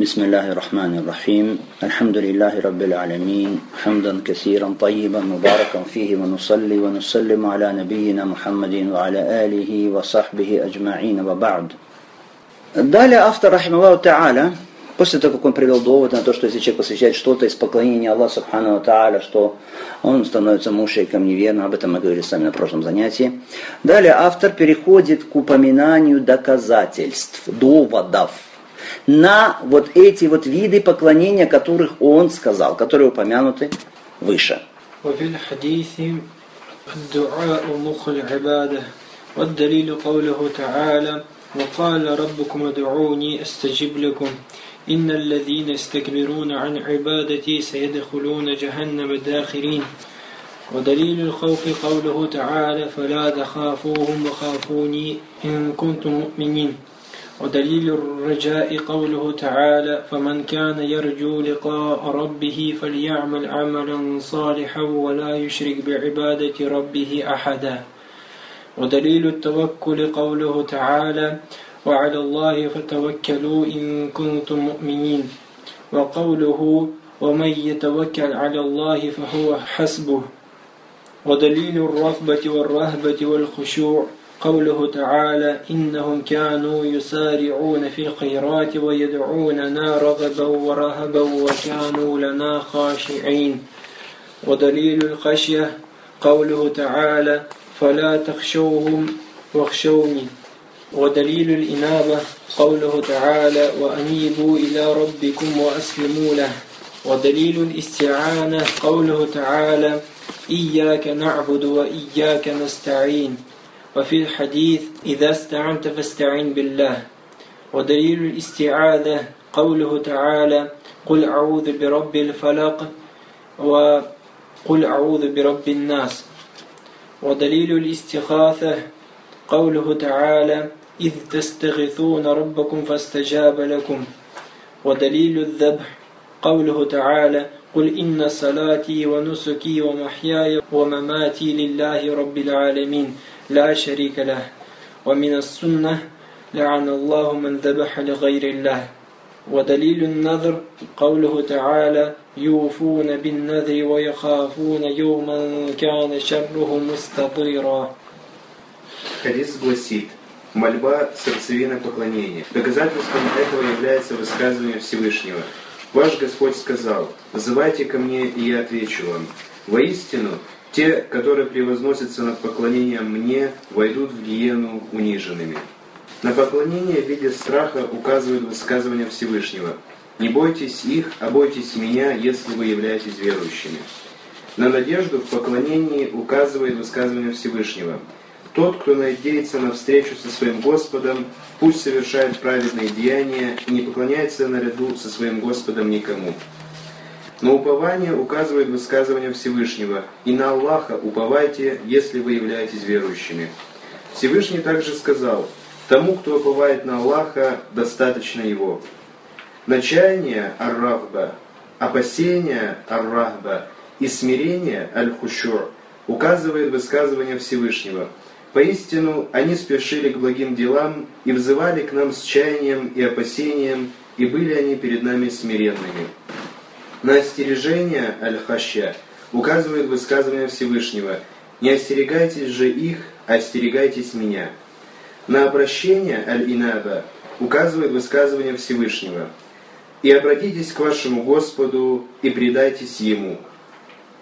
بسم الله الرحمن الرحيم الحمد لله رب العالمين حمدا كثيرا طيبا مباركا فيه ونصلي ونسلم على نبينا محمد وعلى آله وصحبه أجمعين وبعد Далее автор, рахималлаху та'аля, после того, как он привел довод на то, что если человек посвящает что-то из поклонения Аллаху Субхану Тааля, что он становится мушейком неверным, об этом мы говорили сами на прошлом занятии. Далее автор переходит к упоминанию доказательств, доводов, на вот эти вот виды поклонения, которых он сказал, которые упомянуты выше. والدليل قوله تعالى وقال ربكم ادعوني استجب لكم إن الذين يستكبرون عن عبادتي سيدخلون جهنم داخرين ودليل الخوف قوله تعالى فلا تخافوهم وخافوني إن كنتم مؤمنين ودليل الرجاء قوله تعالى فمن كان يرجو لقاء ربه فليعمل عملا صالحا ولا يشرك بعبادة ربه أحدا. ودليل التوكل قوله تعالى وعلى الله فتوكلوا إن كنتم مؤمنين. وقوله ومن يتوكل على الله فهو حسبه. ودليل الرغبة والرهبة والخشوع قوله تعالى إنهم كانوا يسارعون في الخيرات ويدعوننا رغبا ورهبا وكانوا لنا خاشعين. ودليل الخشية قوله تعالى فلا تخشوهم واخشوني ودليل الإنابة قوله تعالى وأنيبوا إلى ربكم وأسلموا له. ودليل الاستعانة قوله تعالى إياك نعبد وإياك نستعين. وفي الحديث إذا استعنت فاستعن بالله ودليل الاستعاذة قوله تعالى قل أعوذ برب الفلق وقل أعوذ برب الناس ودليل الاستغاثة قوله تعالى إذ تستغيثون ربكم فاستجاب لكم ودليل الذبح قوله تعالى قل إن صلاتي ونسكي ومحياي ومماتي لله رب العالمين لا شريك له ومن السنة لعن الله من ذبح لغير الله ودليل النذر قوله تعالى يوفون بالنذر ويخافون يوما كان شره مستطيرا Хадис гласит, мольба – сердцевина поклонения. Доказательством этого является высказывание Всевышнего. Ваш Господь сказал, «Зывайте ко мне, и я отвечу вам». Воистину, те, которые превозносятся над поклонением мне, войдут в гиену униженными. На поклонение в виде страха указывает высказывание Всевышнего. «Не бойтесь их, а бойтесь меня, если вы являетесь верующими». На надежду в поклонении указывает высказывание Всевышнего. Тот, кто надеется на встречу со своим Господом, пусть совершает праведные деяния и не поклоняется наряду со своим Господом никому. На упование указывает высказывание Всевышнего. «И на Аллаха уповайте, если вы являетесь верующими». Всевышний также сказал, «Тому, кто уповает на Аллаха, достаточно его». Начание ар-рахба, опасение ар-рахба и смирение аль-хушур указывает высказывание Всевышнего. Поистину, они спешили к благим делам и взывали к нам с чаянием и опасением, и были они перед нами смиренными. На остережение Аль-Хаща указывает высказывание Всевышнего «Не остерегайтесь же их, а остерегайтесь меня». На обращение Аль-Инаба указывает высказывание Всевышнего «И обратитесь к вашему Господу и предайтесь Ему».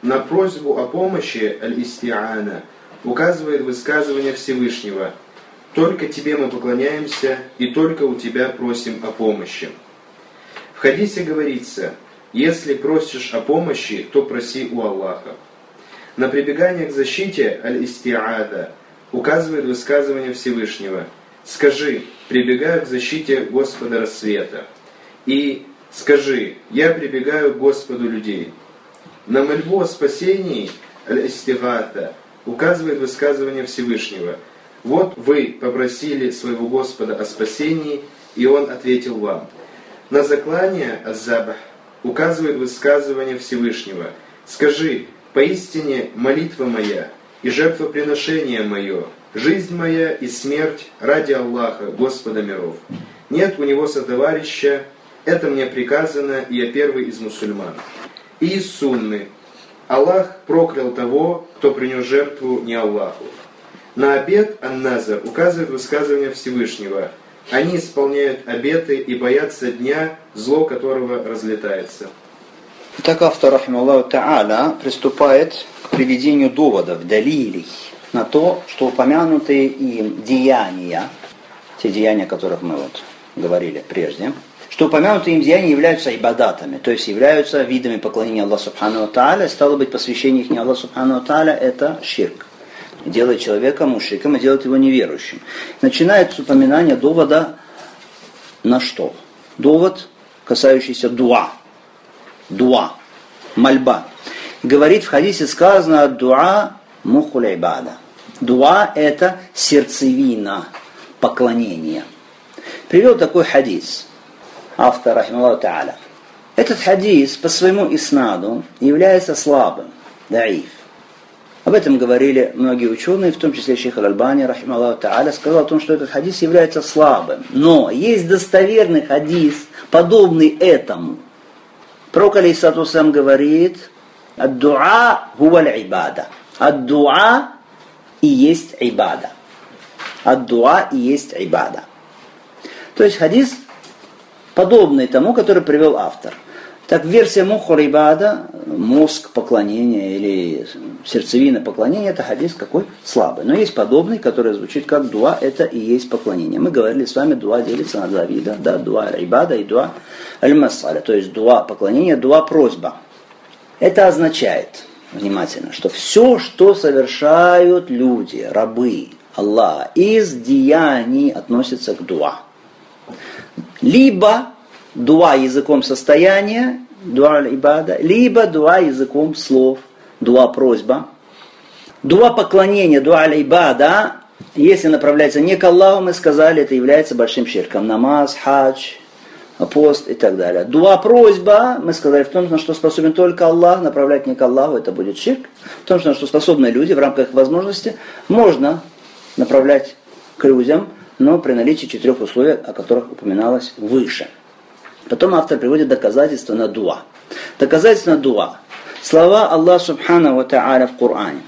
На просьбу о помощи Аль-Истиана указывает высказывание Всевышнего «Только Тебе мы поклоняемся и только у Тебя просим о помощи». В хадисе говорится – если просишь о помощи, то проси у Аллаха. На прибегание к защите аль-истиада указывает высказывание Всевышнего. Скажи, прибегаю к защите Господа рассвета. И скажи, я прибегаю к Господу людей. На мольбу о спасении аль-истигата указывает высказывание Всевышнего. Вот вы попросили своего Господа о спасении, и Он ответил вам. На заклание азабах указывает высказывание Всевышнего. «Скажи, поистине молитва моя и жертвоприношение мое, жизнь моя и смерть ради Аллаха, Господа миров. Нет у него сотоварища, Это мне приказано, и я первый из мусульман. И из сунны. Аллах проклял того, кто принес жертву не Аллаху. На обед Ан-Назар указывает высказывание Всевышнего. Они исполняют обеты и боятся дня, зло которого разлетается. Так автор, рахималлаху та'аля, приступает к приведению доводов, далилей, на то, что упомянутые им деяния, те деяния, о которых мы вот говорили прежде, что упомянутые им деяния являются ибадатами, то есть являются видами поклонения Аллаху Субхану Тааля, стало быть, посвящение их не Аллаху Субхану Тааля, это ширк. Делает человека мушриком и делает его неверующим. Начинается упоминание довода на что? Довод, касающийся дуа. Дуа. Мольба. Говорит в хадисе сказано дуа мухуль ибада. Дуа – это сердцевина поклонения. Привел такой хадис автор, рахималлаху та'аля. Этот хадис по своему иснаду является слабым, даиф. Об этом говорили многие ученые, в том числе Шейх Аль-Альбани, рахималлаху та'аля, сказал о том, что этот хадис является слабым. Но есть достоверный хадис, подобный этому. Пророк, алейсату сам говорит, «Ад-дуа гуваль ибада». Ад-дуа и есть ибада. Ад-дуа и есть ибада. То есть хадис подобный тому, который привел автор. Так версия мухур ибада, мозг поклонения или сердцевина поклонения, это хадис какой? Слабый. Но есть подобный, который звучит как дуа, это и есть поклонение. Мы говорили с вами, дуа делится на два вида, да, дуа ибада и дуа аль-масаля, то есть дуа поклонения, дуа просьба. Это означает, внимательно, что все, что совершают люди, рабы Аллаха, из деяний относится к дуа. Либо дуа языком состояния, дуа ибада, либо дуа языком слов, дуа просьба. Дуа поклонения, дуа ибада, если направляется не к Аллаху, мы сказали, это является большим ширком. Намаз, хадж, пост и так далее. Дуа просьба, мы сказали, в том, на что способен только Аллах, направлять не к Аллаху, это будет ширк. В том, на что способны люди в рамках возможности, можно направлять к людям, но при наличии четырех условий, о которых упоминалось выше. Потом автор приводит доказательства на дуа. Доказательства на дуа. Слова Аллаха Субхану Ва Та'аля в Коране.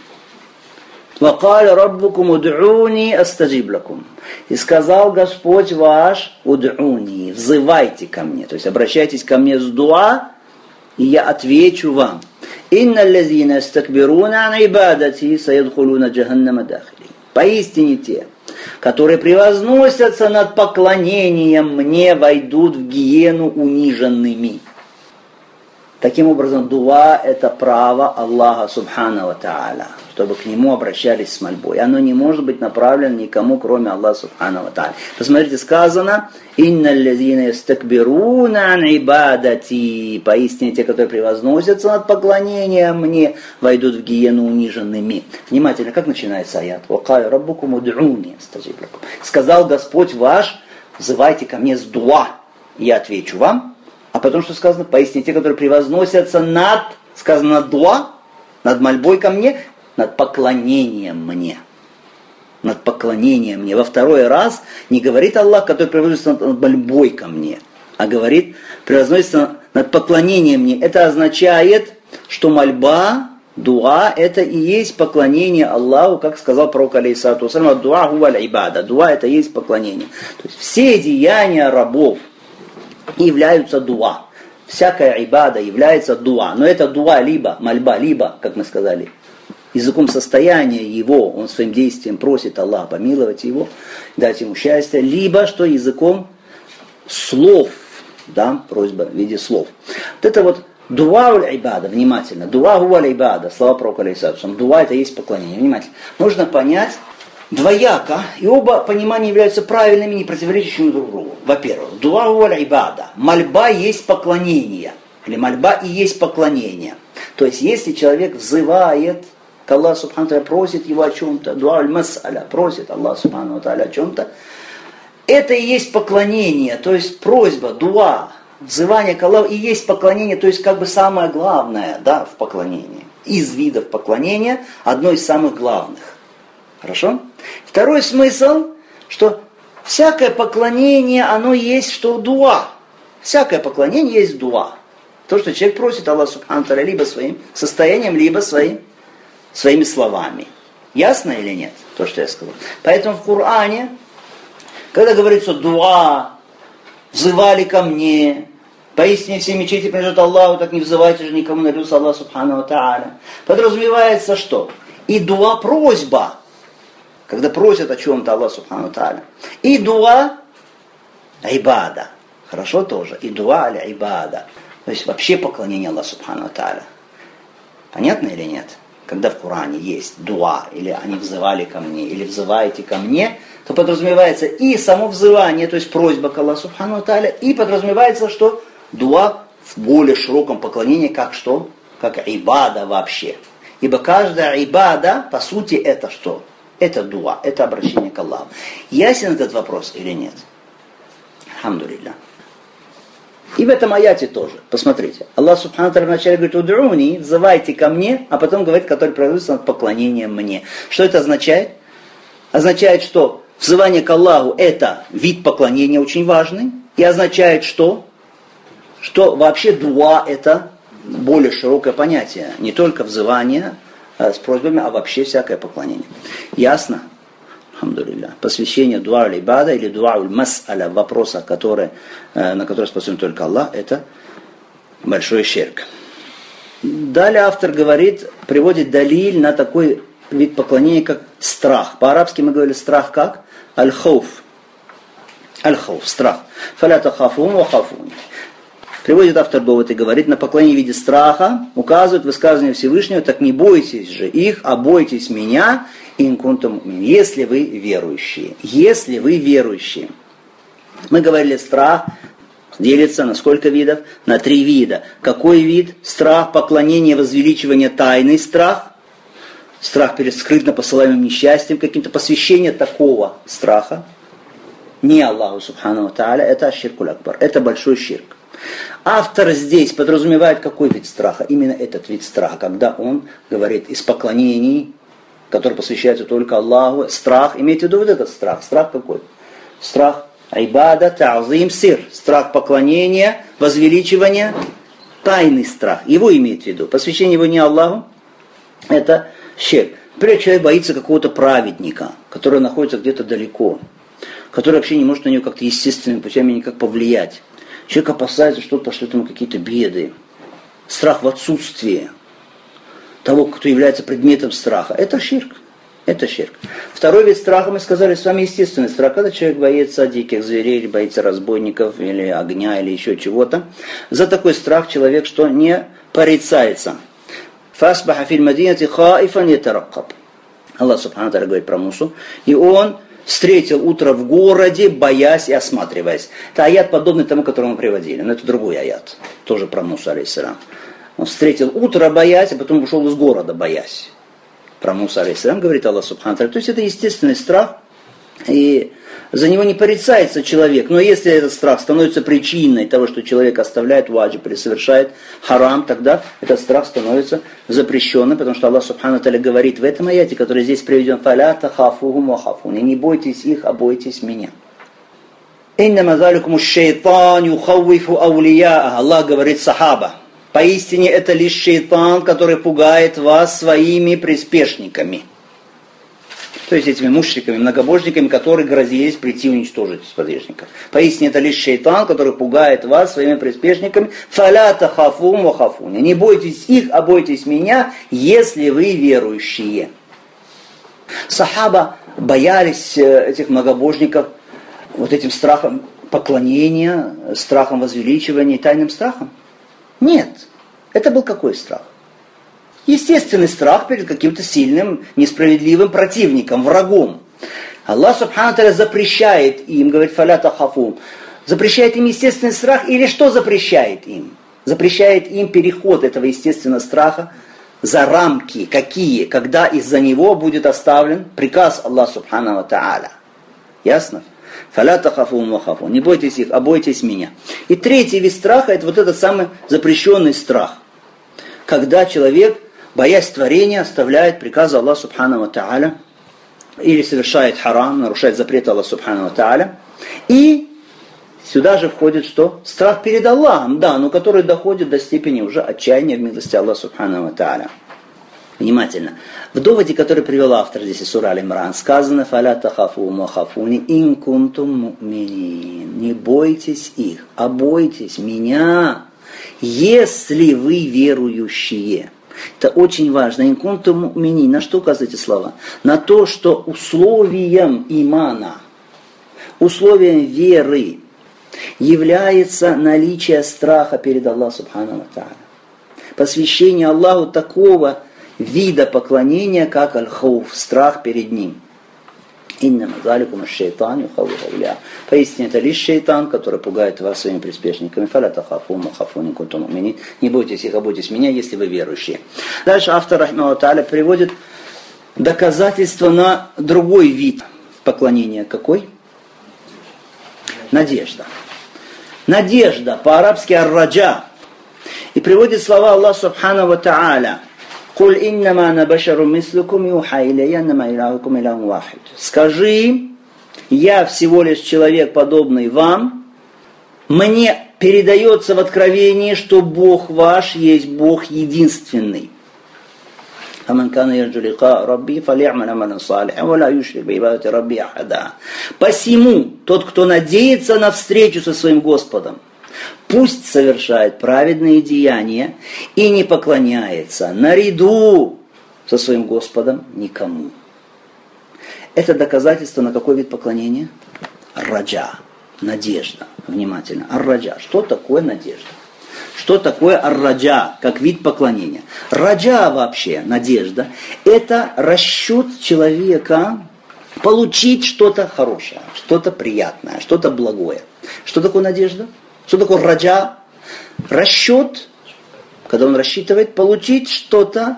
وقال ربكم ادعوني استجب لكم. И сказал Господь ваш, уд'уни, взывайте ко мне, то есть обращайтесь ко мне с дуа, и я отвечу вам. Инна лазина стакбируна ан ибадати саядхулуна джаханнама дахили. Поистине те, которые превозносятся над поклонением мне, войдут в гиену униженными. Таким образом, дуа – это право Аллаха Субхану Тааля, чтобы к Нему обращались с мольбой. Оно не может быть направлено никому, кроме Аллаха Субхану Тааля. Посмотрите, сказано, «Инна лазина стакбируна ибадати». Поистине, те, которые превозносятся над поклонением мне, войдут в гиену униженными. Внимательно, как начинается аят? «Вакай раббукум уд'уни Сказал Господь ваш, взывайте ко мне с дуа, я отвечу вам, а потом что сказано? Поистине те, которые превозносятся над, сказано дуа, над мольбой ко мне, над поклонением мне. Над поклонением мне. Во второй раз не говорит Аллах, который превозносится над мольбой ко мне, а говорит, превозносится над поклонением мне. Это означает, что мольба, дуа, это и есть поклонение Аллаху, как сказал пророк алейсату дуа гуваль ибада. Дуа это и есть поклонение. То есть все деяния рабов, являются дуа. Всякая ибада является дуа. Но это дуа либо мольба, либо, как мы сказали, языком состояния его, он своим действием просит Аллаха помиловать его, дать ему счастье, либо что языком слов, да, просьба в виде слов. Вот это вот дуа ибада, внимательно, дуа ибада, слова пророка алейсалам, дуа это есть поклонение, внимательно. Нужно понять, двояко, и оба понимания являются правильными, не противоречащими друг другу. Во-первых, дуа ибада. Мольба есть поклонение. Или мольба и есть поклонение. То есть, если человек взывает к Аллаху Субхану просит его о чем-то, дуа аль-масаля, просит Аллах Субхану о чем-то, это и есть поклонение, то есть просьба, дуа, взывание к Аллаху и есть поклонение, то есть как бы самое главное да, в поклонении. Из видов поклонения одно из самых главных. Хорошо? Второй смысл, что всякое поклонение, оно есть что дуа. Всякое поклонение есть дуа. То, что человек просит Аллах Субхану либо своим состоянием, либо своим, своими словами. Ясно или нет, то, что я сказал? Поэтому в Коране, когда говорится дуа, взывали ко мне, поистине все мечети принадлежат Аллаху, так не взывайте же никому на люс Аллах Субхану Тааля. Подразумевается что? И дуа просьба, когда просят о чем-то Аллах Субхану Тааля. И дуа айбада. Хорошо тоже. И дуа аля айбада. То есть вообще поклонение Аллаху Субхану Тааля. Понятно или нет? Когда в Коране есть дуа, или они взывали ко мне, или взываете ко мне, то подразумевается и само взывание, то есть просьба к Аллаху Субхану Тааля, и подразумевается, что дуа в более широком поклонении, как что? Как ибада вообще. Ибо каждая ибада, по сути, это что? Это дуа, это обращение к Аллаху. Ясен этот вопрос или нет? Алхамдулилля. И в этом аяте тоже. Посмотрите. Аллах Субхану вначале говорит, удруни, взывайте ко мне, а потом говорит, который производится над поклонением мне. Что это означает? Означает, что взывание к Аллаху это вид поклонения очень важный. И означает что? Что вообще дуа это более широкое понятие. Не только взывание а с просьбами, а вообще всякое поклонение. Ясно? Алхамдулилля. Посвящение дуа ибада или дуа мас'аля, вопроса, который, э, на который способен только Аллах, это большой щерк. Далее автор говорит, приводит далиль на такой вид поклонения, как страх. По-арабски мы говорили страх как? Аль-хауф. Аль-хауф, страх. Фалята хафун ва хафун. Приводит автор довод и говорит, на поклонение в виде страха указывает высказывание Всевышнего, так не бойтесь же их, а бойтесь меня, инкунтум, если вы верующие. Если вы верующие. Мы говорили, страх делится на сколько видов? На три вида. Какой вид? Страх, поклонение, возвеличивание, тайный страх. Страх перед скрытно посылаемым несчастьем, каким-то посвящение такого страха. Не Аллаху Субхану Тааля, это Аширкуль Акбар, это большой ширк. Автор здесь подразумевает какой вид страха? Именно этот вид страха, когда он говорит из поклонений который посвящается только Аллаху. Страх, имейте в виду вот этот страх. Страх какой? Страх айбада, та'зим, сир. Страх поклонения, возвеличивания, тайный страх. Его имеет в виду. Посвящение его не Аллаху, это щек. Например, человек боится какого-то праведника, который находится где-то далеко, который вообще не может на него как-то естественными путями никак повлиять. Человек опасается, что пошлет ему какие-то беды. Страх в отсутствии того, кто является предметом страха. Это ширк. Это ширк. Второй вид страха, мы сказали, с вами естественный страх, когда человек боится диких зверей, или боится разбойников, или огня, или еще чего-то. За такой страх человек что не порицается. Фасбаха филь мадинати хаифан ятаракаб. Аллах Субхану говорит про Мусу. И он встретил утро в городе, боясь и осматриваясь. Это аят подобный тому, который мы приводили. Но это другой аят. Тоже про Мусу, алейсалам. Он встретил утро, боясь, а потом ушел из города, боясь. Про Муса, алейсалам, говорит Аллах Субхану. То есть это естественный страх, и за него не порицается человек. Но если этот страх становится причиной того, что человек оставляет ваджиб или совершает харам, тогда этот страх становится запрещенным, потому что Аллах Субхану Таля говорит в этом аяте, который здесь приведен, «Фалята хафухум вахафун». И не бойтесь их, а бойтесь меня. «Иннама заликуму шейтан юхауифу аулия». Аллах говорит сахаба, Поистине это лишь шейтан, который пугает вас своими приспешниками. То есть этими мушриками, многобожниками, которые грозились прийти уничтожить сподвижников. Поистине это лишь шейтан, который пугает вас своими приспешниками. Фалята хафум ва Не бойтесь их, а бойтесь меня, если вы верующие. Сахаба боялись э, этих многобожников вот этим страхом поклонения, страхом возвеличивания тайным страхом. Нет. Это был какой страх? Естественный страх перед каким-то сильным, несправедливым противником, врагом. Аллах Субхану запрещает им, говорит, фалята хафум, запрещает им естественный страх или что запрещает им? Запрещает им переход этого естественного страха за рамки, какие, когда из-за него будет оставлен приказ Аллаха Субхану Тааля. Ясно? Фаля тахафун вахафун. Не бойтесь их, а бойтесь меня. И третий вид страха, это вот этот самый запрещенный страх. Когда человек, боясь творения, оставляет приказы Аллаха Субхану Тааля, или совершает харам, нарушает запреты Аллаха Субхану Тааля, и Сюда же входит что? Страх перед Аллахом, да, но который доходит до степени уже отчаяния в милости Аллаха Субхану Тааля. Внимательно. В доводе, который привел автор здесь из Сура Аль-Имран, сказано «Фаля тахафу махафуни ин кунтум Не бойтесь их, а бойтесь меня, если вы верующие. Это очень важно. Инкунту мумини. На что указывают эти слова? На то, что условием имана, условием веры является наличие страха перед Аллахом Субхану Тааля. Посвящение Аллаху такого вида поклонения, как аль-хауф, страх перед Ним. Инна мазаликум шейтан Поистине это лишь шейтан, который пугает вас своими приспешниками. Фаля тахафу махафу никутум Не бойтесь их, а бойтесь меня, если вы верующие. Дальше автор Рахмау Та'аля приводит доказательство на другой вид поклонения. Какой? Надежда. Надежда, по-арабски арраджа. И приводит слова Аллаха Субхану Та'аля. Куль иннама ана башару мислукум юха иляя нама илахукум илахум вахид. Скажи, я всего лишь человек, подобный вам, мне передается в откровении, что Бог ваш есть Бог единственный. فمن كان يرجو لقاء ربي فليعمل عملا صالحا ولا يشرك بعبادة ربي أحدا. Посему тот, кто надеется на встречу со своим Господом, пусть совершает праведные деяния и не поклоняется наряду со своим Господом никому. Это доказательство на какой вид поклонения? Раджа, надежда. Внимательно. Ар-раджа. Что такое надежда? Что такое ар-раджа, как вид поклонения? Раджа вообще, надежда, это расчет человека получить что-то хорошее, что-то приятное, что-то благое. Что такое надежда? Что такое раджа? Расчет, когда он рассчитывает получить что-то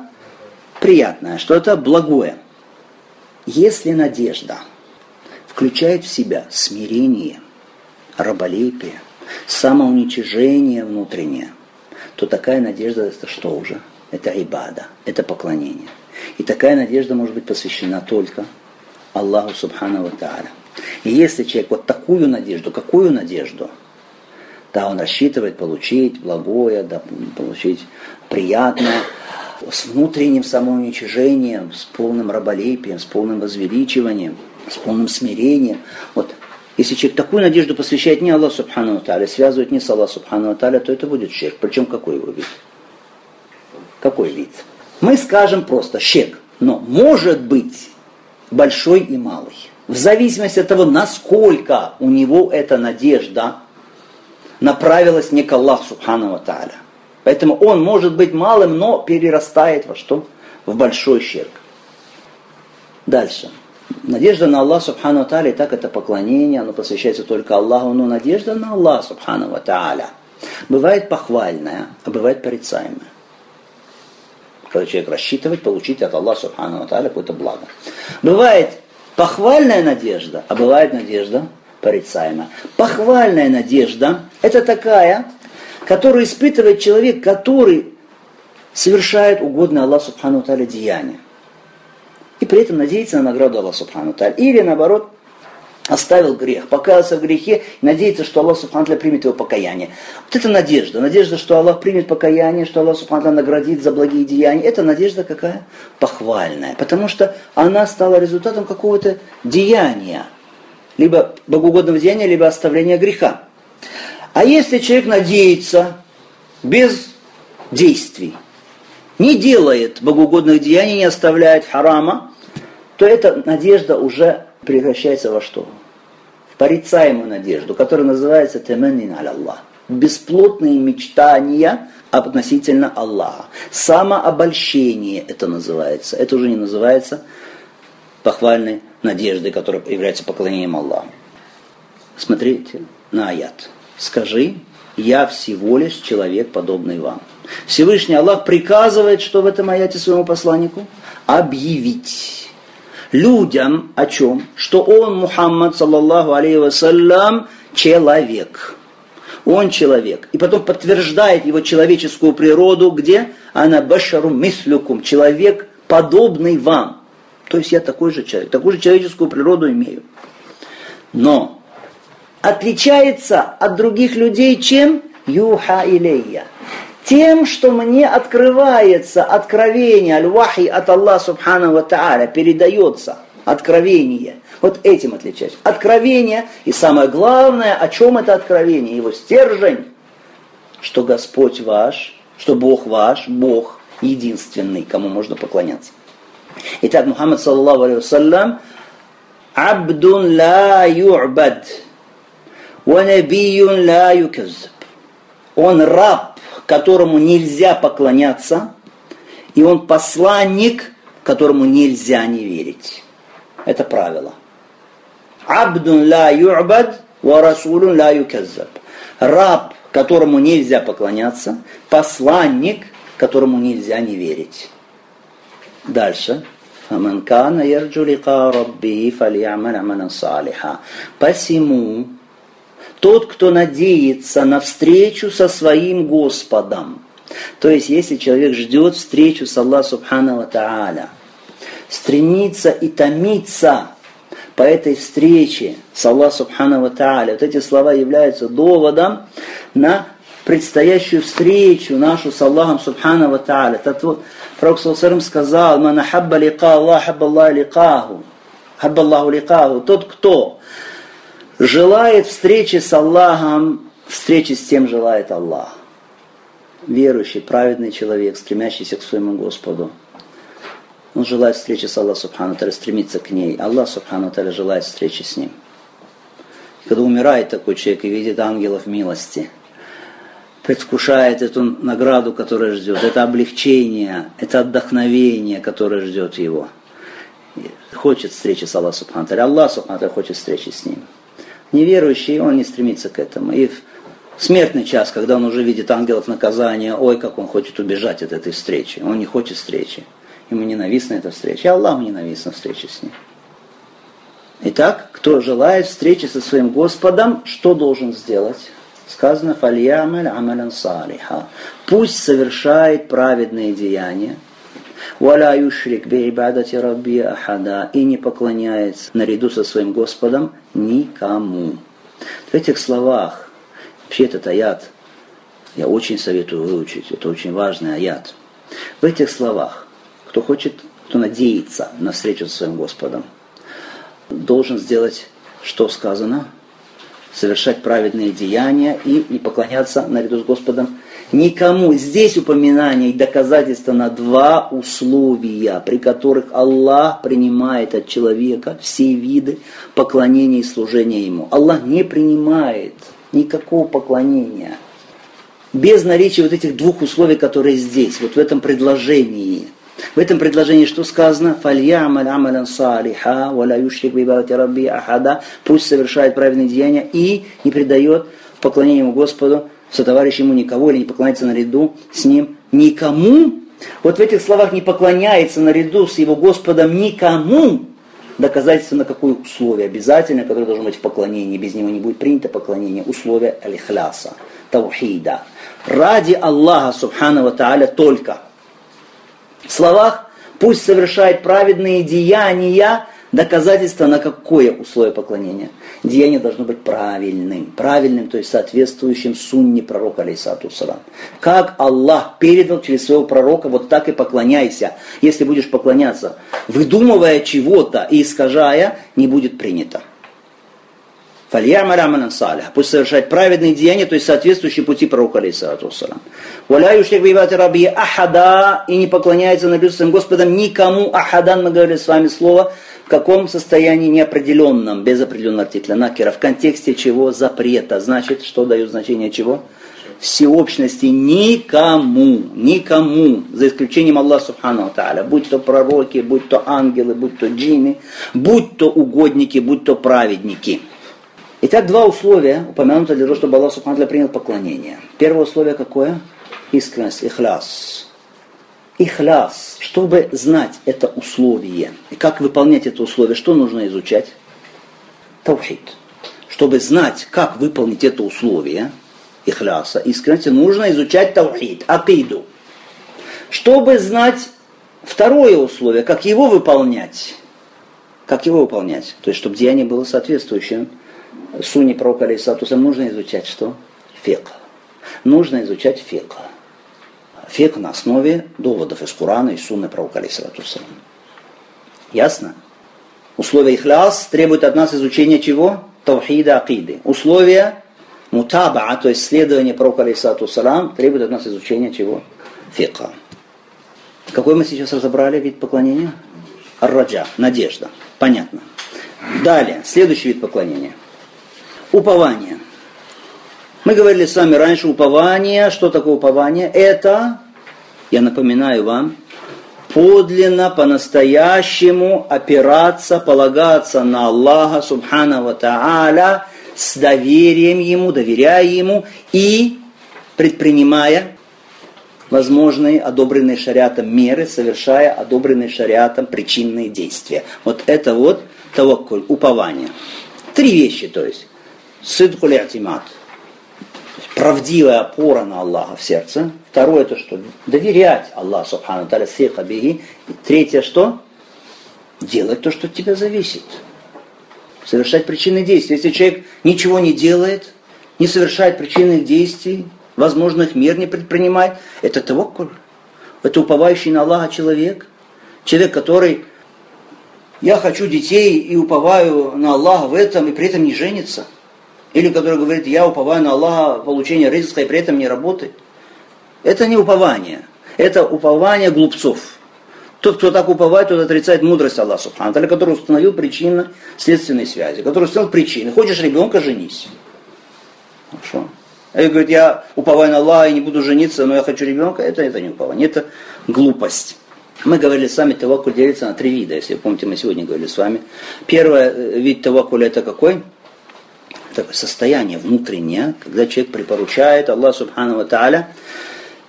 приятное, что-то благое. Если надежда включает в себя смирение, раболепие, самоуничижение внутреннее, то такая надежда это что уже? Это ибада, это поклонение. И такая надежда может быть посвящена только Аллаху Субхану Тааля. И если человек вот такую надежду, какую надежду – да, он рассчитывает получить благое, да, получить приятное, с внутренним самоуничижением, с полным раболепием, с полным возвеличиванием, с полным смирением. Вот если человек такую надежду посвящает не Аллаху Субхану Таля, связывает не с Аллаху Субхану Таля, то это будет ширк. Причем какой его вид? Какой вид? Мы скажем просто шек, но может быть большой и малый. В зависимости от того, насколько у него эта надежда направилась не к Аллаху Субхану Тааля. Поэтому он может быть малым, но перерастает во что? В большой щерк. Дальше. Надежда на Аллаха Субхану Тааля, так это поклонение, оно посвящается только Аллаху, но надежда на Аллаха Субхану Тааля бывает похвальная, а бывает порицаемая. Когда человек рассчитывает получить от Аллаха Субхану Тааля какое-то благо. Бывает похвальная надежда, а бывает надежда порицаема. Похвальная надежда – это такая, которую испытывает человек, который совершает угодное Аллаху Субхану Таля деяние. И при этом надеется на награду Аллаха Субхану Таля. Или наоборот, оставил грех, покаялся в грехе, надеется, что Аллах Субхану примет его покаяние. Вот это надежда. Надежда, что Аллах примет покаяние, что Аллах Субхану наградит за благие деяния. Это надежда какая? Похвальная. Потому что она стала результатом какого-то деяния – либо богоугодного деяния, либо оставления греха. А если человек надеется без действий, не делает богоугодных деяний, не оставляет харама, то эта надежда уже превращается во что? В порицаемую надежду, которая называется теменин Аллах. Бесплотные мечтания относительно Аллаха. Самообольщение это называется. Это уже не называется похвальной надеждой, которая является поклонением Аллаху. Смотрите на аят. Скажи, я всего лишь человек, подобный вам. Всевышний Аллах приказывает, что в этом аяте своему посланнику? Объявить людям о чем? Что он, Мухаммад, саллаллаху алейhi вассалям, человек. Он человек. И потом подтверждает его человеческую природу, где? Она башару мислюкум, человек, подобный вам. То есть я такой же человек, такую же человеческую природу имею. Но отличается от других людей чем? Юха илейя. Тем, что мне открывается откровение, аль-вахи от Аллаха Субхану Ва Та'аля, передается откровение. Вот этим отличается. Откровение, и самое главное, о чем это откровение, его стержень, что Господь ваш, что Бог ваш, Бог единственный, кому можно поклоняться. Итак, Мухаммад, саллаллаху алейhi абдун ла ю'бад, ва набиюн ла юказзаб. Он раб, которому нельзя поклоняться, и он посланник, которому нельзя не верить. Это правило. Абдун ла ю'бад, ва ла юказзаб. Раб, которому нельзя поклоняться, посланник, которому нельзя не верить. Дальше. Фаманкана ярджу рабби фали'амал амалан. Посему тот, кто надеется на встречу со своим Господом, то есть если человек ждет встречу с Аллахом Субхану Тааля, стремится и томится по этой встрече с Аллахом Субхану Тааля, вот эти слова являются доводом на предстоящую встречу нашу с Аллахом Субхану Тааля. Это вот Пророк Салсарам сказал, «Мана хабба лика Аллах, хабба Аллах ликаху». Хабба Аллаху ликаху. Тот, кто желает встречи с Аллахом, встречи с тем желает Аллах. Верующий, праведный человек, стремящийся к своему Господу. Он желает встречи с Аллахом Субхану стремится к ней. Аллах Субхану желает встречи с ним. Когда умирает такой человек и видит ангелов милости – предвкушает эту награду, которая ждет, это облегчение, это отдохновение, которое ждет его. Хочет встречи с Аллахом Субхану Аллах Субхану хочет встречи с ним. Неверующий, он не стремится к этому. И в смертный час, когда он уже видит ангелов наказания, ой, как он хочет убежать от этой встречи. Он не хочет встречи. Ему ненавистна эта встреча. И Аллаху ненавистна встреча с ним. Итак, кто желает встречи со своим Господом, что должен сделать? Сказано «Фальямаль амалян салиха». Пусть совершает праведные деяния. «Валя юшрик би ибадати рабби ахада» и не поклоняется наряду со своим Господом никому. В этих словах, вообще этот аят, я очень советую выучить, это очень важный аят. В этих словах, кто хочет, кто надеется на встречу со своим Господом, должен сделать, что сказано – совершать праведные деяния и не поклоняться наряду с Господом никому. Здесь упоминание и доказательство на два условия, при которых Аллах принимает от человека все виды поклонения и служения Ему. Аллах не принимает никакого поклонения без наличия вот этих двух условий, которые здесь, вот в этом предложении – в этом предложении что сказано? «Фальямаль амалян салиха, валя юшрик бибавати ахада». Пусть совершает праведные деяния и не предает поклонение ему Господу, сотоварищ ему никого, или не поклоняется наряду с ним никому. Вот в этих словах не поклоняется наряду с его Господом никому. Доказательство на какое условие обязательно, которое должно быть в поклонении. Без него не будет принято поклонение. Условие алихляса, таухида. Ради Аллаха, субхану тааля, только – в словах пусть совершает праведные деяния, доказательство на какое условие поклонения. Деяние должно быть правильным, правильным, то есть соответствующим сунне пророка, алейсату салам. Как Аллах передал через своего пророка, вот так и поклоняйся. Если будешь поклоняться, выдумывая чего-то и искажая, не будет принято. Пусть совершает праведные деяния, то есть соответствующие пути пророка, алейсалату раби ахада, и не поклоняется на Господом никому ахадан, мы говорили с вами слово, в каком состоянии неопределенном, без определенного артикля, накера, в контексте чего запрета. Значит, что дает значение чего? всеобщности никому, никому, за исключением Аллаха Субхану Тааля, будь то пророки, будь то ангелы, будь то джинны, будь то угодники, будь то праведники – Итак, два условия упомянуты для того, чтобы Аллах Субхану принял поклонение. Первое условие какое? Искренность, ихляс. Ихляс. Чтобы знать это условие и как выполнять это условие, что нужно изучать? Таухид. Чтобы знать, как выполнить это условие, ихляса, искренности, нужно изучать таухид, акиду. Чтобы знать второе условие, как его выполнять, как его выполнять, то есть чтобы деяние было соответствующим сунне пророка Алисатуса, нужно изучать что? Фек. Нужно изучать фек. Фек на основе доводов из Корана и сунны пророка Алисатуса. Ясно? Условия ихляс требуют от нас изучения чего? Таухида акиды. Условия мутаба, то есть следование пророка алейсату салам, требует от нас изучения чего? Фика. Какой мы сейчас разобрали вид поклонения? Ар-раджа, надежда. Понятно. Далее, следующий вид поклонения. Упование. Мы говорили с вами раньше, упование. Что такое упование? Это, я напоминаю вам, подлинно, по-настоящему опираться, полагаться на Аллаха, Субхана Ва Та'аля, с доверием Ему, доверяя Ему и предпринимая возможные одобренные шариатом меры, совершая одобренные шариатом причинные действия. Вот это вот таваккуль, упование. Три вещи, то есть. Сыдкуль атимат – правдивая опора на Аллаха в сердце. Второе это что? Доверять Аллаху Субхану Таля сиха. И третье что? Делать то, что от тебя зависит. Совершать причинные действия. Если человек ничего не делает, не совершает причинных действий, возможных мер не предпринимает, это таваккуль. Это уповающий на Аллаха человек. Человек, который я хочу детей и уповаю на Аллаха в этом, и при этом не женится – или который говорит, я уповаю на Аллаха, получение ризка и при этом не работает. Это не упование. Это упование глупцов. Тот, кто так уповает, тот отрицает мудрость Аллаха Субхану, который установил причинно-следственные связи, который установил причины. Хочешь ребенка, женись. Хорошо. А я говорит, я уповаю на Аллаха и не буду жениться, но я хочу ребенка. Это, это не упование, это глупость. Мы говорили с вами, тавакуль делится на три вида. Если помните, мы сегодня говорили с вами. Первый э, вид тавакуля это какой? Такое состояние внутреннее, когда человек припоручает Аллаху Субхану Тааля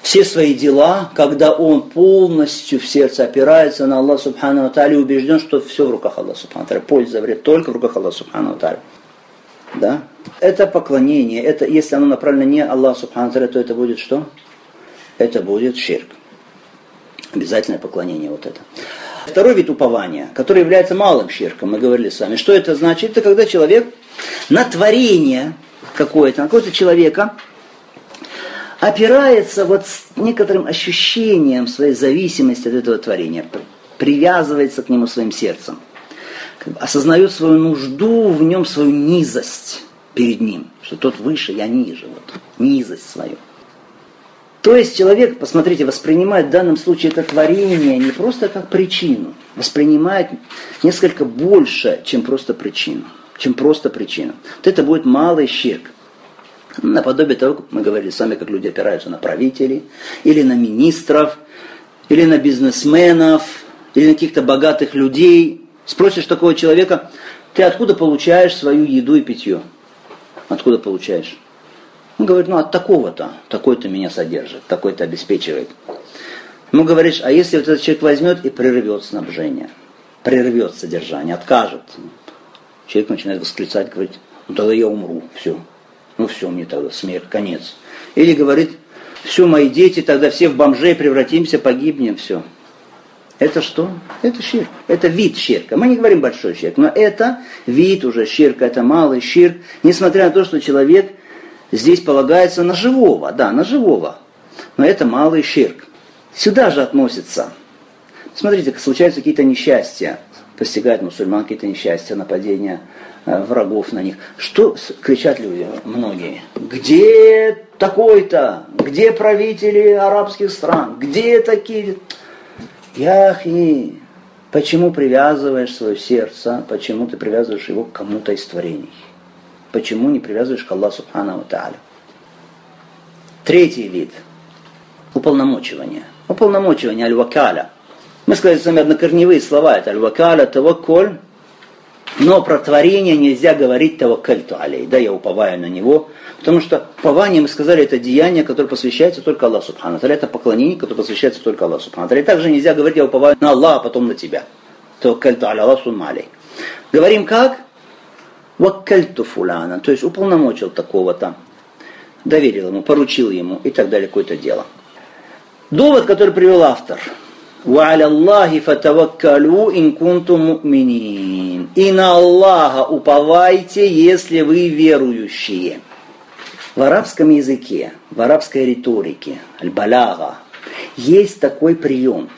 все свои дела, когда он полностью в сердце опирается на Аллаха Субхану Тааля и убежден, что все в руках Аллаха Субхану Тааля, польза, вред только в руках Аллаха Субхану Тааля. Да? Это поклонение, это, если оно направлено не Аллаху Субхану Тааля, то это будет что? Это будет ширк. Обязательное поклонение вот это. Второй вид упования, который является малым ширком, мы говорили с вами. Что это значит? Это когда человек на творение какое-то, на какого-то человека, опирается вот с некоторым ощущением своей зависимости от этого творения, привязывается к нему своим сердцем, осознает свою нужду в нем, свою низость перед ним, что тот выше, я ниже, вот, низость свою. То есть человек, посмотрите, воспринимает в данном случае это творение не просто как причину, воспринимает несколько больше, чем просто причину чем просто причина. Вот это будет малый щирк. Наподобие того, как мы говорили с вами, как люди опираются на правителей, или на министров, или на бизнесменов, или на каких-то богатых людей. Спросишь такого человека, ты откуда получаешь свою еду и питье? Откуда получаешь? Он говорит, ну от такого-то, такой-то меня содержит, такой-то обеспечивает. Ему говоришь, а если вот этот человек возьмет и прервет снабжение, прервет содержание, откажет, человек начинает восклицать, говорит, ну тогда я умру, все. Ну все, мне тогда смерть, конец. Или говорит, все, мои дети, тогда все в бомжей превратимся, погибнем, все. Это что? Это щирк. Это вид щирка. Мы не говорим большой щирк, но это вид уже щирка, это малый щирк, несмотря на то, что человек здесь полагается на живого, да, на живого. Но это малый щирк. Сюда же относится. Смотрите, случаются какие-то несчастья постигает мусульман какие-то несчастья, нападения э, врагов на них. Что кричат люди многие? Где такой-то? Где правители арабских стран? Где такие? Яхи, почему привязываешь свое сердце, почему ты привязываешь его к кому-то из творений? Почему не привязываешь к Аллаху Субхану Тааля? Третий вид – уполномочивание. Уполномочивание аль-вакаля – мы сказали с вами однокорневые слова, это аль-вакаля, тавакколь, но про творение нельзя говорить таваккальту алей, да, я уповаю на него, потому что упование, мы сказали, это деяние, которое посвящается только Аллаху Субхану это поклонение, которое посвящается только Аллаху Субхану И также нельзя говорить, я уповаю на Аллаха, а потом на тебя. Таваккальту аля Аллаху алей. Говорим как? Ваккальту фуляна, то есть уполномочил такого-то, доверил ему, поручил ему и так далее, какое-то дело. Довод, который привел автор – وعلى الله فتوكلوا إن كنتم مؤمنين. И на Аллаха уповайте, если вы верующие. В арабском языке, в арабской риторике, аль-балага, есть такой прием,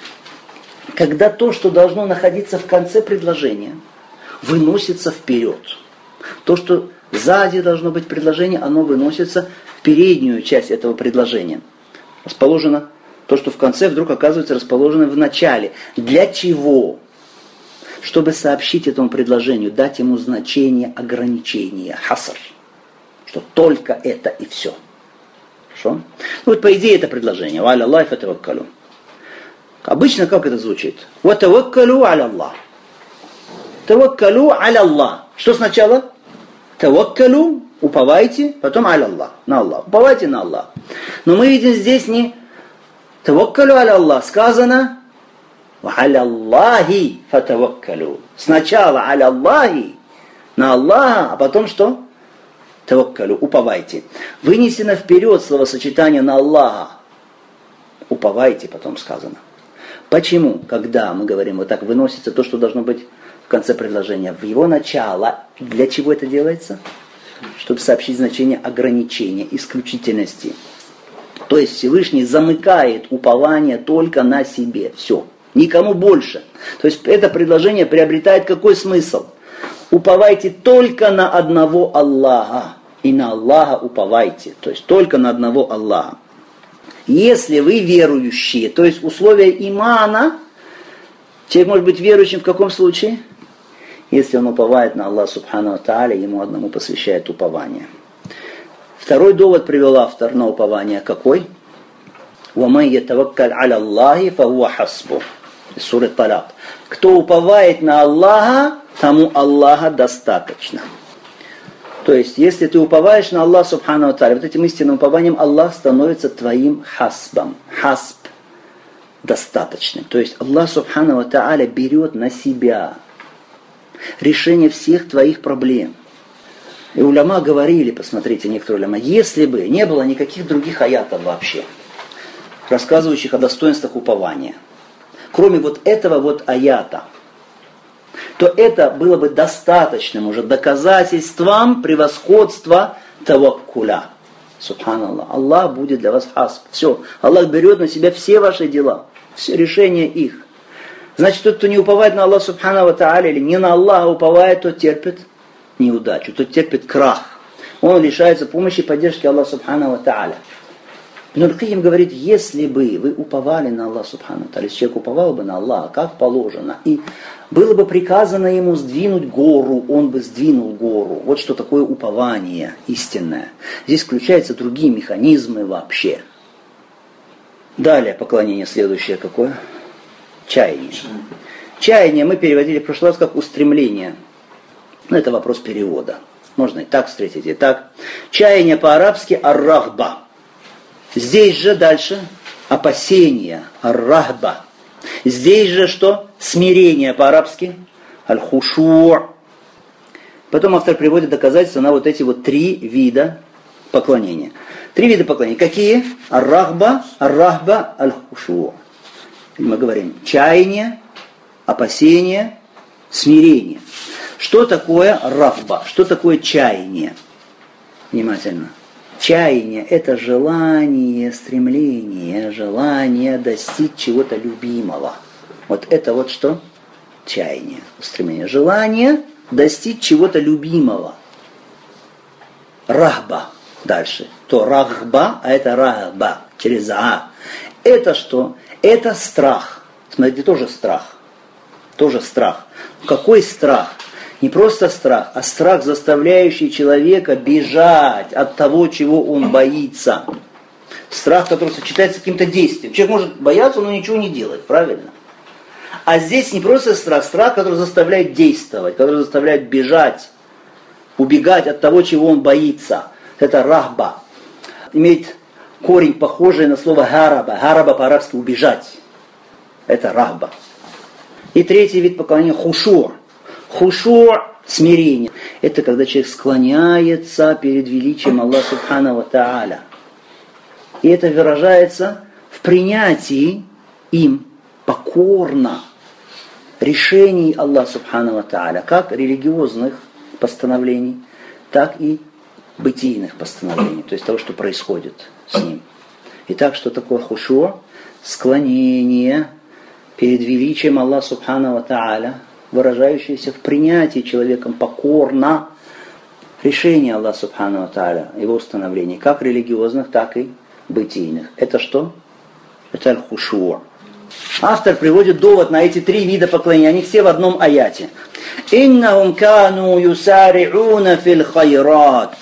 когда то, что должно находиться в конце предложения, выносится вперед. то, что сзади должно быть предложение, оно выносится в переднюю часть этого предложения. Расположено то, что в конце вдруг оказывается расположено в начале. Для чего? Чтобы сообщить этому предложению, дать ему значение ограничения, хаср. Что только это и все. Хорошо? Ну вот по идее это предложение. Валя Аллах фатаваккалу. Обычно как это звучит? Ватаваккалу аля Аллах. Таваккалу аля Аллах. Что сначала? Таваккалу, уповайте, потом аля Аллах, на Аллах. Уповайте на Аллах. Но мы видим здесь не Таваккалу аля Аллах. Сказано аля Аллахи фатаваккалу. Сначала аля Аллахи, на Аллаха, а потом что? Таваккалу, уповайте. Вынесено вперед словосочетание на Аллаха. Уповайте, потом сказано. Почему, когда мы говорим вот так, выносится то, что должно быть конце предложения, в его начало, для чего это делается? Чтобы сообщить значение ограничения, исключительности. То есть Всевышний замыкает упование только на себе. Все. Никому больше. То есть это предложение приобретает какой смысл? Уповайте только на одного Аллаха. И на Аллаха уповайте. То есть только на одного Аллаха. Если вы верующие, то есть условия имана, человек может быть верующим в каком случае? Если он уповает на Аллах Субхану Тааля, ему одному посвящает упование. Второй довод привел автор на упование. Какой? «Ваман ятаваккаль аля Аллахи фагуа хасбу». Суры Талаб. Кто уповает на Аллаха, тому Аллаха достаточно. То есть, если ты уповаешь на Аллах Субхану Аталя, вот этим истинным упованием Аллах становится твоим хасбом. Хасб достаточным. То есть Аллах Субхану Аталя берет на себя решение всех твоих проблем. И уляма говорили, посмотрите, некоторые уляма, если бы не было никаких других аятов вообще, рассказывающих о достоинствах упования, кроме вот этого вот аята, то это было бы достаточным уже доказательством превосходства таваккуля. Субханаллах. Аллах будет для вас хасб. Все. Аллах берет на себя все ваши дела. Все решения их. Значит, тот, кто не уповает на Аллах Субхану Тааля или не на Аллаха уповает, тот терпит неудачу, тот терпит крах. Он лишается помощи и поддержки Аллаха Субхану Тааля. Ибн Каим говорит, если бы вы уповали на Аллаха Субхану Тааля, если человек уповал бы на Аллаха, как положено, и было бы приказано ему сдвинуть гору, он бы сдвинул гору. Вот что такое упование истинное. Здесь включаются другие механизмы вообще. Далее поклонение следующее какое? Чаяние. Чаяние мы переводили в прошлый раз как устремление. Но это вопрос перевода. Можно и так встретить, и так. Чаяние по-арабски аррахба. Здесь же дальше опасение, аррахба. Здесь же что? Смирение по-арабски. Аль-хушу. Потом автор приводит доказательства на вот эти вот три вида поклонения. Три вида поклонения. Какие? Ар-рахба, ар-рахба, Мы говорим чаяние, опасение, смирение. Что такое рахба? Что такое чаяние? Внимательно. Чаяние – это желание, стремление, желание достичь чего-то любимого. Вот это вот что? Чаяние, стремление. Желание достичь чего-то любимого. Рахба. Дальше. То рахба, а это рахба. Через а. Это что? Это страх. Смотрите, тоже страх. Тоже страх. Какой страх? Не просто страх, а страх, заставляющий человека бежать от того, чего он боится. Страх, который сочетается с каким-то действием. Человек может бояться, но ничего не делать, правильно? А здесь не просто страх, страх, который заставляет действовать, который заставляет бежать, убегать от того, чего он боится. Это рахба. Имеет корень, похожий на слово хараба. Хараба по-арабски убежать. Это рахба. И третий вид поклонения хушур. Хушо – смирение. Это когда человек склоняется перед величием Аллаха Субхану Тааля. И это выражается в принятии им покорно решений Аллаха Субхану Тааля, как религиозных постановлений, так и бытийных постановлений, то есть того, что происходит с ним. Итак, что такое хушуа? Склонение перед величием Аллаха Субхану Тааля, выражающееся в принятии человеком покорно решения Аллаха Субхану Тааля, его установлений, как религиозных, так и бытийных. Это что? Это аль-хушуа. Автор приводит довод на эти три вида поклонения. Они все в одном аяте. «Иннахум кану юсари'уна фил хайрат».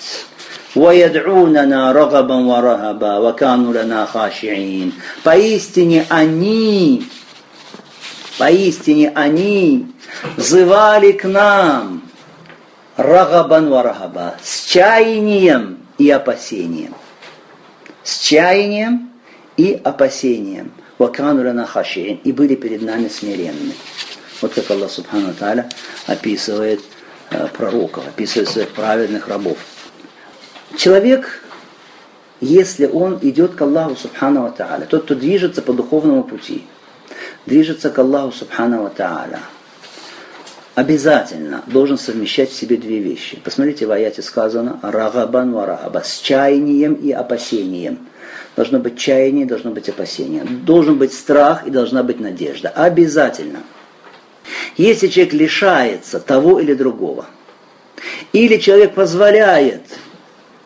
وَيَدْعُونَنَا رَغَبًا وَرَهَبًا وَكَانُوا لَنَا خَاشِعِينَ Поистине они, поистине они взывали к нам рагабан варагаба, с чаянием и опасением. С чаянием и опасением. Вакану лана хашиин. И были перед нами смиренны. Вот как Аллах Субхану Таля описывает э, пророков, описывает своих праведных рабов. Человек, если он идет к Аллаху Субхану Тааля, тот, кто движется по духовному пути, движется к Аллаху Субхану Тааля, обязательно должен совмещать в себе две вещи. Посмотрите, в аяте сказано «рагабан варагаба» с чаянием и опасением. Должно быть чаяние, должно быть опасение. Должен быть страх и должна быть надежда. Обязательно. Если человек лишается того или другого, или человек позволяет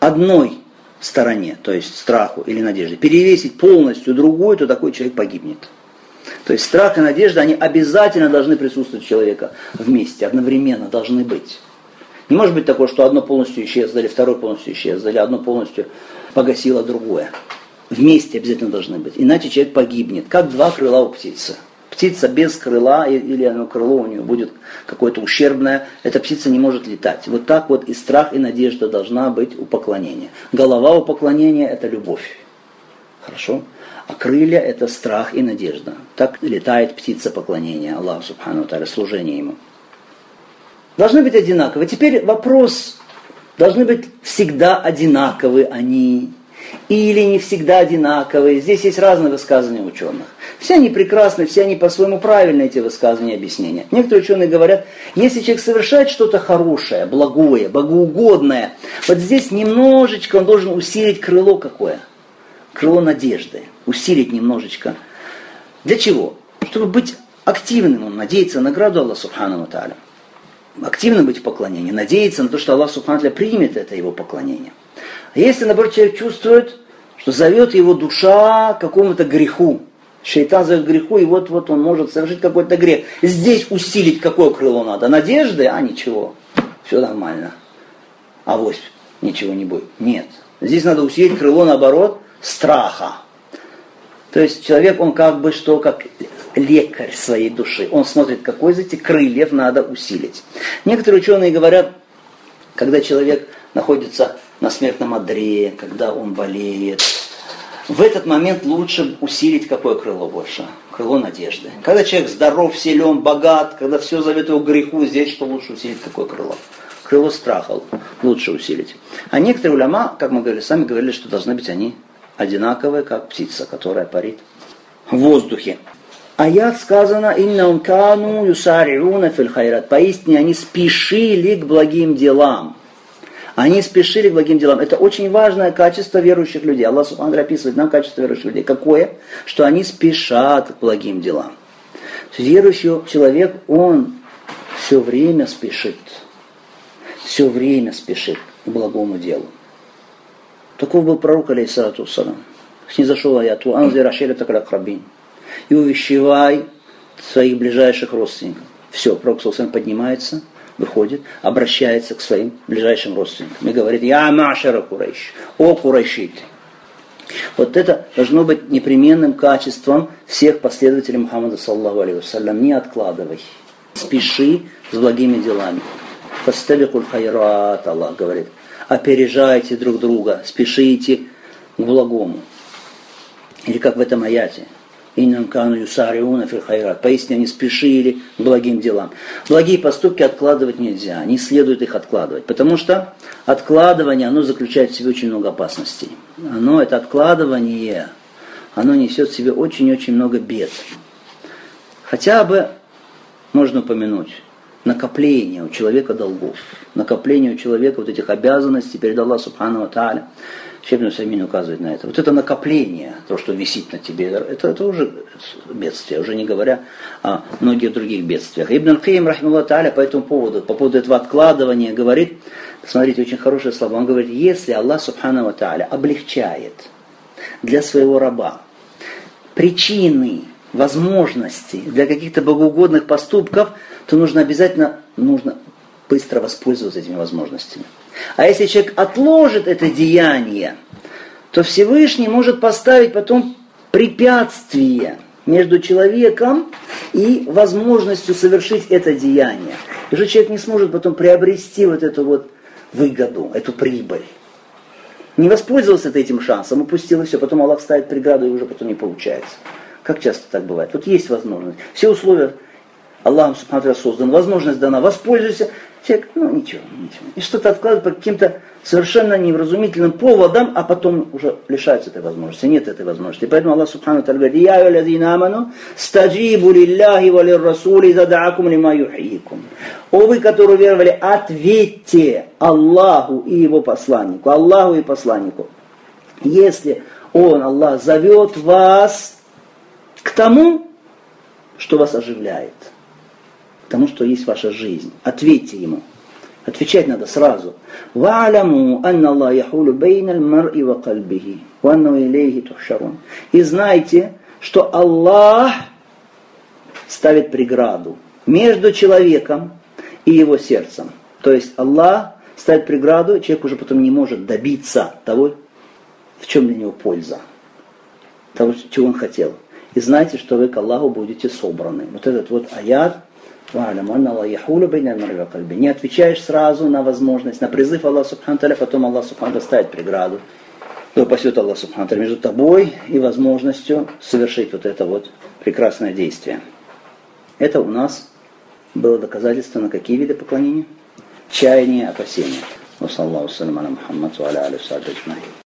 одной стороне, то есть страху или надежде, перевесить полностью другую, то такой человек погибнет. То есть страх и надежда, они обязательно должны присутствовать у человека вместе, одновременно должны быть. Не может быть такое, что одно полностью исчезло, или второе полностью исчезло, или одно полностью погасило другое. Вместе обязательно должны быть. Иначе человек погибнет, как два крыла у птицы. Птица без крыла, или оно крыло у нее будет какое-то ущербное, эта птица не может летать. Вот так вот и страх, и надежда должна быть у поклонения. Голова у поклонения – это любовь. Хорошо? А крылья – это страх и надежда. Так летает птица поклонения Аллаху Субхану Таля, служение Ему. Должны быть одинаковы. Теперь вопрос, должны быть всегда одинаковы они или не всегда одинаковые. Здесь есть разные высказывания ученых. Все они прекрасны, все они по-своему правильны, эти высказывания и объяснения. Некоторые ученые говорят, если человек совершает что-то хорошее, благое, богоугодное, вот здесь немножечко он должен усилить крыло какое? Крыло надежды. Усилить немножечко. Для чего? Чтобы быть активным, он надеется на награду Аллаха Субхану Тааля. Активно быть в поклонении, надеяться на то, что Аллах Субхану Тааля примет это его поклонение. А если, наоборот, человек чувствует, что зовет его душа к какому-то греху, Шейтан зовет греху, и вот-вот он может совершить какой-то грех. Здесь усилить какое крыло надо? Надежды? А ничего. Все нормально. А вось ничего не будет. Нет. Здесь надо усилить крыло, наоборот, страха. То есть человек, он как бы что, как лекарь своей души. Он смотрит, какой из этих крыльев надо усилить. Некоторые ученые говорят, когда человек находится на смертном одре, когда он болеет. В этот момент лучше усилить какое крыло больше? Крыло надежды. Когда человек здоров, силен, богат, когда все зовет его греху, здесь что лучше усилить какое крыло? Крыло страха лучше усилить. А некоторые уляма, как мы говорили, сами говорили, что должны быть они одинаковые, как птица, которая парит в воздухе. Аят сказано, «Инна кану юсариуна фил хайрат». Поистине они спешили к благим делам. Они спешили к благим делам. Это очень важное качество верующих людей. Аллах Субхану описывает нам качество верующих людей. Какое? Что они спешат к благим делам. Верующий человек, он все время спешит. Все время спешит к благому делу. Таков был пророк, алейхиссалату салам. Снизошел аят, «Анзир ашири такракрабин». И увещевай своих ближайших родственников. Все, пророк Сулсан поднимается – выходит, обращается к своим ближайшим родственникам и говорит, я Машара Курайш, о Курайшиты. Вот это должно быть непременным качеством всех последователей Мухаммада, саллаху алейhi не откладывай. Спеши с благими делами. Фастабикуль хайрат, Аллах говорит. Опережайте друг друга, спешите к благому. Или как в этом аяте. Иннам кану юсариуна фил хайрат. Поистине они спешили к благим делам. Благие поступки откладывать нельзя, не следует их откладывать. Потому что откладывание, оно заключает в себе очень много опасностей. Оно, это откладывание, оно несет в себе очень-очень много бед. хотя бы можно упомянуть накопление у человека долгов, накопление у человека вот этих обязанностей перед Аллахом Субхану Тааля. Шебну Самин указывает на это. Вот это накопление, то, что висит на тебе, это, это уже бедствие, уже не говоря о многих других бедствиях. Ибн Аль-Каим, рахмалла Тааля, по этому поводу, по поводу этого откладывания, говорит, смотрите, очень хорошее слово, он говорит, если Аллах Субхану Тааля облегчает для своего раба причины, возможности для каких-то богоугодных поступков, то нужно обязательно нужно быстро воспользоваться этими возможностями. А если человек отложит это деяние, то Всевышний может поставить потом препятствие между человеком и возможностью совершить это деяние. И уже человек не сможет потом приобрести вот эту вот выгоду, эту прибыль. Не воспользовался этим шансом, упустил и все, потом Аллах ставит преграду и уже потом не получается. Как часто так бывает? Вот есть возможность. Все условия Аллахом Субхану создан, возможность дана, воспользуйся. Человек, ну ничего, ничего. И что-то откладывает по каким-то совершенно невразумительным поводам, а потом уже лишается этой возможности. Нет этой возможности. И поэтому Аллах Субхану говорит, «Я юлядина аману, стаджибу лилляхи ва лиррасули задакум лима юхийкум». О вы, которые веровали, ответьте Аллаху и его посланнику, Аллаху и посланнику. Если Он, Аллах, зовет вас к тому, что вас оживляет, тому, что есть ваша жизнь. Ответьте ему. Отвечать надо сразу. И знайте, что Аллах ставит преграду между человеком и его сердцем. То есть Аллах ставит преграду, человек уже потом не может добиться того, в чем для него польза, того, чего он хотел. И знайте, что вы к Аллаху будете собраны. Вот этот вот аят не отвечаешь сразу на возможность, на призыв Аллаха Субхану потом Аллах Субхану ставит преграду. То упасет Аллах Субхану между тобой и возможностью совершить вот это вот прекрасное действие. Это у нас было доказательство на какие виды поклонения? Чаяние, опасения. وصلى الله وسلم على محمد وعلى اله وصحبه اجمعين